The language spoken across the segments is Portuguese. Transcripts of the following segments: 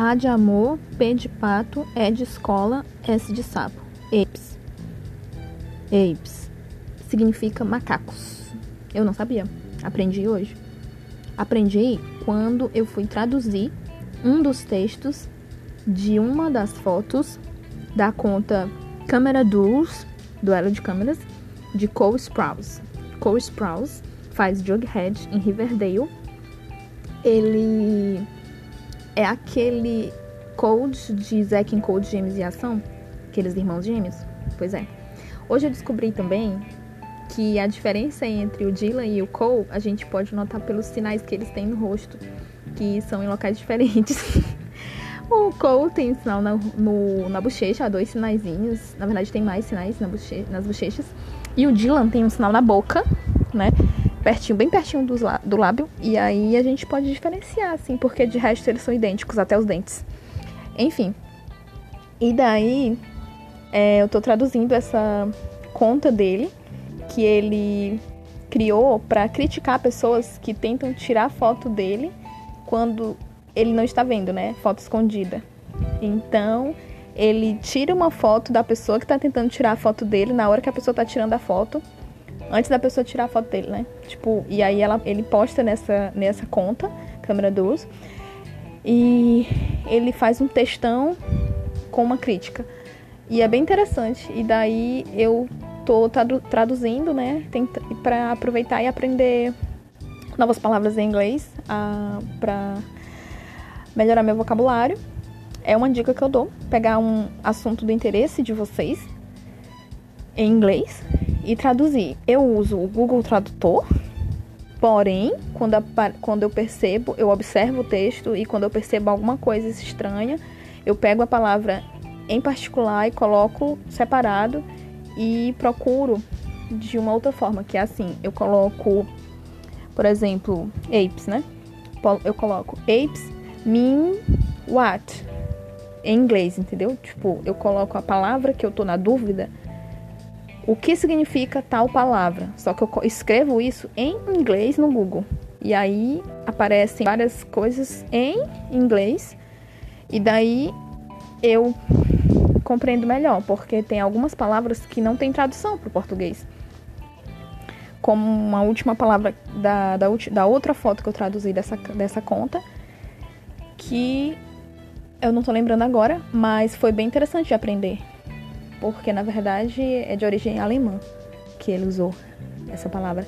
A de amor, P de pato, E de escola, S de sapo. Apes. Apes. Significa macacos. Eu não sabia. Aprendi hoje. Aprendi quando eu fui traduzir um dos textos de uma das fotos da conta Câmera Duels, Duelo de Câmeras, de Cole Sprouse. Cole Sprouse faz Jughead em Riverdale. Ele é aquele Cold de Zack and Cold Gêmeos e Ação, aqueles irmãos gêmeos. Pois é. Hoje eu descobri também que a diferença entre o Dylan e o Cole a gente pode notar pelos sinais que eles têm no rosto, que são em locais diferentes. o Cole tem sinal na, no, na bochecha, dois sinaizinhos. Na verdade, tem mais sinais na boche, nas bochechas. E o Dylan tem um sinal na boca, né? Pertinho, bem pertinho do, lábio. E aí a gente pode diferenciar, assim, porque de resto eles são idênticos, até os dentes. Enfim. E daí, é, eu tô traduzindo essa conta dele, que ele criou para criticar pessoas que tentam tirar foto dele quando ele não está vendo, né? Foto escondida. Então, ele tira uma foto da pessoa que está tentando tirar a foto dele na hora que a pessoa está tirando a foto, antes da pessoa tirar a foto dele, né? Tipo, e aí ela, ele posta nessa, nessa conta, câmera 12, e ele faz um textão com uma crítica. E é bem interessante. E daí eu tô traduzindo, né, para aproveitar e aprender novas palavras em inglês, uh, para melhorar meu vocabulário é uma dica que eu dou. Pegar um assunto do interesse de vocês em inglês e traduzir. Eu uso o Google Tradutor, porém, quando, a, quando eu percebo, eu observo o texto e quando eu percebo alguma coisa estranha, eu pego a palavra em particular e coloco separado e procuro de uma outra forma, que é assim, eu coloco, por exemplo, apes, né? Eu coloco apes mean what? em inglês, entendeu? Tipo, eu coloco a palavra que eu tô na dúvida, o que significa tal palavra. Só que eu escrevo isso em inglês no Google. E aí aparecem várias coisas em inglês. E daí eu compreendo melhor, porque tem algumas palavras que não tem tradução para o português. Como uma última palavra da, da, da outra foto que eu traduzi dessa, dessa conta, que eu não tô lembrando agora, mas foi bem interessante de aprender. Porque na verdade é de origem alemã que ele usou essa palavra.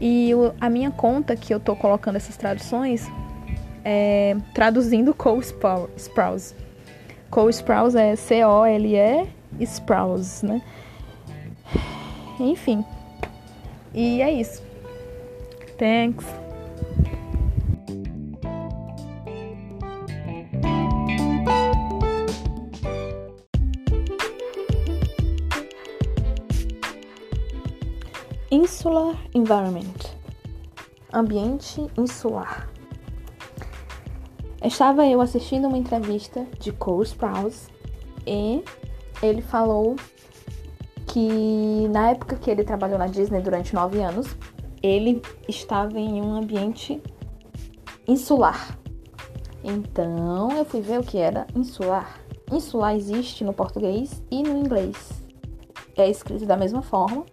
E a minha conta que eu tô colocando essas traduções é traduzindo Cole Sprouse. Cole Sprouse é C-O-L-E Sprouse, né? Enfim. E é isso. Thanks. Insular Environment Ambiente insular. Estava eu assistindo uma entrevista de Cole Sprouse e ele falou que na época que ele trabalhou na Disney durante nove anos, ele estava em um ambiente insular. Então eu fui ver o que era insular. Insular existe no português e no inglês. É escrito da mesma forma,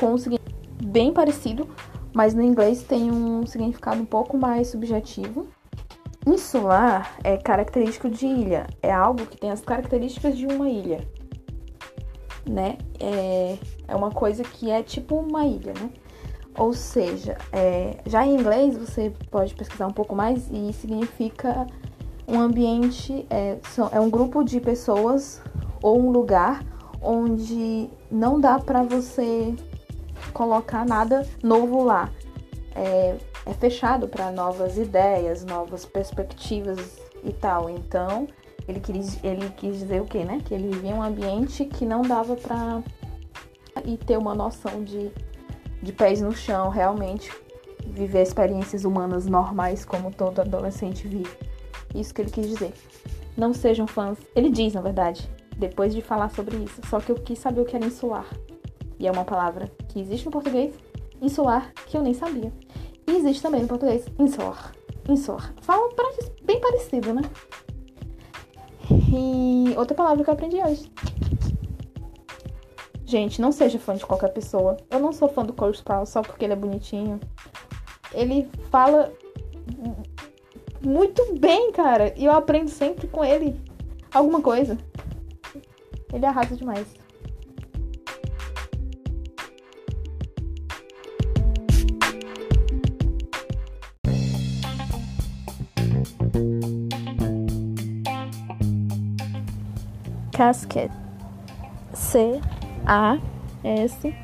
com um significado bem parecido, mas no inglês tem um significado um pouco mais subjetivo. Insular é característico de ilha, é algo que tem as características de uma ilha, né? É, é uma coisa que é tipo uma ilha, né? Ou seja, é, já em inglês você pode pesquisar um pouco mais e significa um ambiente, é, é um grupo de pessoas ou um lugar onde não dá para você colocar nada novo lá. É, é fechado para novas ideias, novas perspectivas e tal. Então, ele quis, ele quis dizer o quê, né? Que ele vivia um ambiente que não dava para e ter uma noção de, de pés no chão, realmente viver experiências humanas normais como todo adolescente vive. Isso que ele quis dizer. Não sejam fãs. Ele diz, na verdade, depois de falar sobre isso. Só que eu quis saber o que era insular. E é uma palavra que existe no português, insular, que eu nem sabia. E existe também no português, insular. Insular. Fala bem parecido, né? E outra palavra que eu aprendi hoje. Gente, não seja fã de qualquer pessoa. Eu não sou fã do Cole Sprouse só porque ele é bonitinho. Ele fala muito bem, cara. E eu aprendo sempre com ele alguma coisa. Ele arrasa demais. Casket. C A S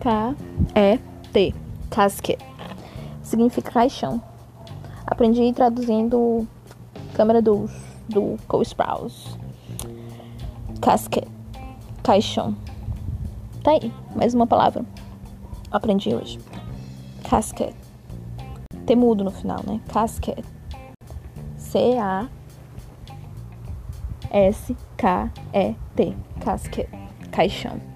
K E T. Casket. Significa caixão. Aprendi traduzindo câmera do, do Cole Sprouse. Casket. Caixão. Tá aí, mais uma palavra. Aprendi hoje. Casket. Tem mudo no final, né? Casket. C-A S-K-E-T. Casket. Caixão.